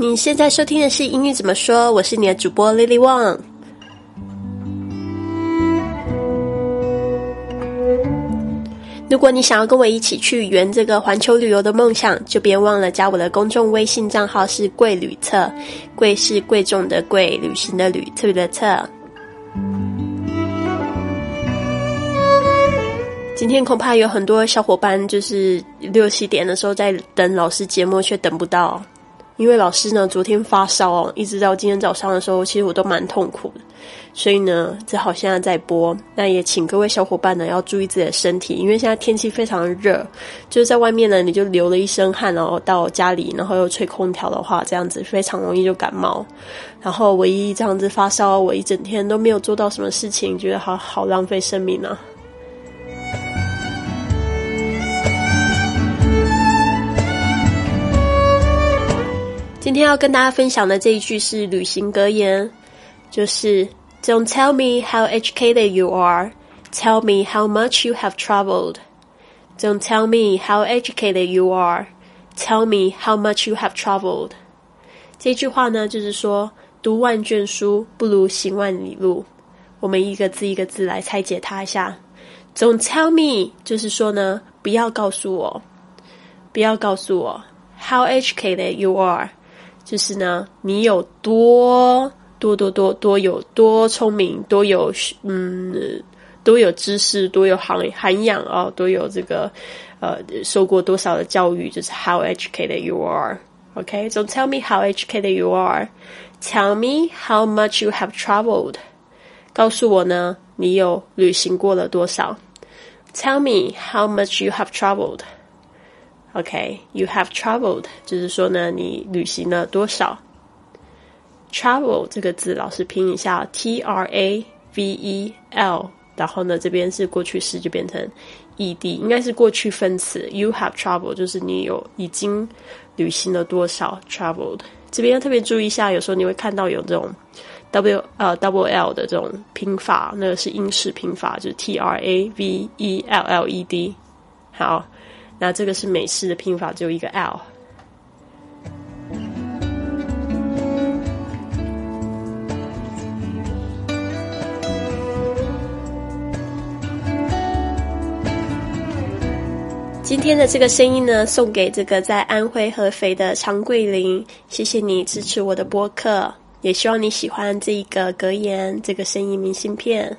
你现在收听的是英语怎么说？我是你的主播 Lily Wang。如果你想要跟我一起去圆这个环球旅游的梦想，就别忘了加我的公众微信账号是“贵旅册”，贵是贵重的贵，旅行的旅，特别的特。今天恐怕有很多小伙伴就是六七点的时候在等老师节目，却等不到。因为老师呢，昨天发烧哦，一直到今天早上的时候，其实我都蛮痛苦的，所以呢，只好现在在播。那也请各位小伙伴呢，要注意自己的身体，因为现在天气非常热，就是在外面呢，你就流了一身汗，然后到家里，然后又吹空调的话，这样子非常容易就感冒。然后唯一这样子发烧，我一整天都没有做到什么事情，觉得好好浪费生命啊。今天要跟大家分享的这一句是旅行格言，就是 "Don't tell me how educated you are, tell me how much you have traveled. Don't tell me how educated you are, tell me how much you have traveled." 这句话呢，就是说读万卷书不如行万里路。我们一个字一个字来拆解它一下。Don't tell me 就是说呢，不要告诉我，不要告诉我 how educated you are。就是呢，你有多多多多多有多聪明，多有嗯，多有知识，多有涵涵养啊，多有这个呃，受过多少的教育，就是 how educated you are。OK，so tell me how educated you are。Tell me how much you have traveled。告诉我呢，你有旅行过了多少？Tell me how much you have traveled。OK，you have traveled，就是说呢，你旅行了多少？Travel 这个字，老师拼一下，T R A V E L，然后呢，这边是过去式，就变成 E D，应该是过去分词。You have traveled，就是你有已经旅行了多少？Traveled，这边要特别注意一下，有时候你会看到有这种 W 呃 double L 的这种拼法，那个是英式拼法，就是 T R A V E L L E D。好。那这个是美式的拼法，只有一个 L。今天的这个声音呢，送给这个在安徽合肥的常桂林，谢谢你支持我的播客，也希望你喜欢这一个格言，这个声音明信片。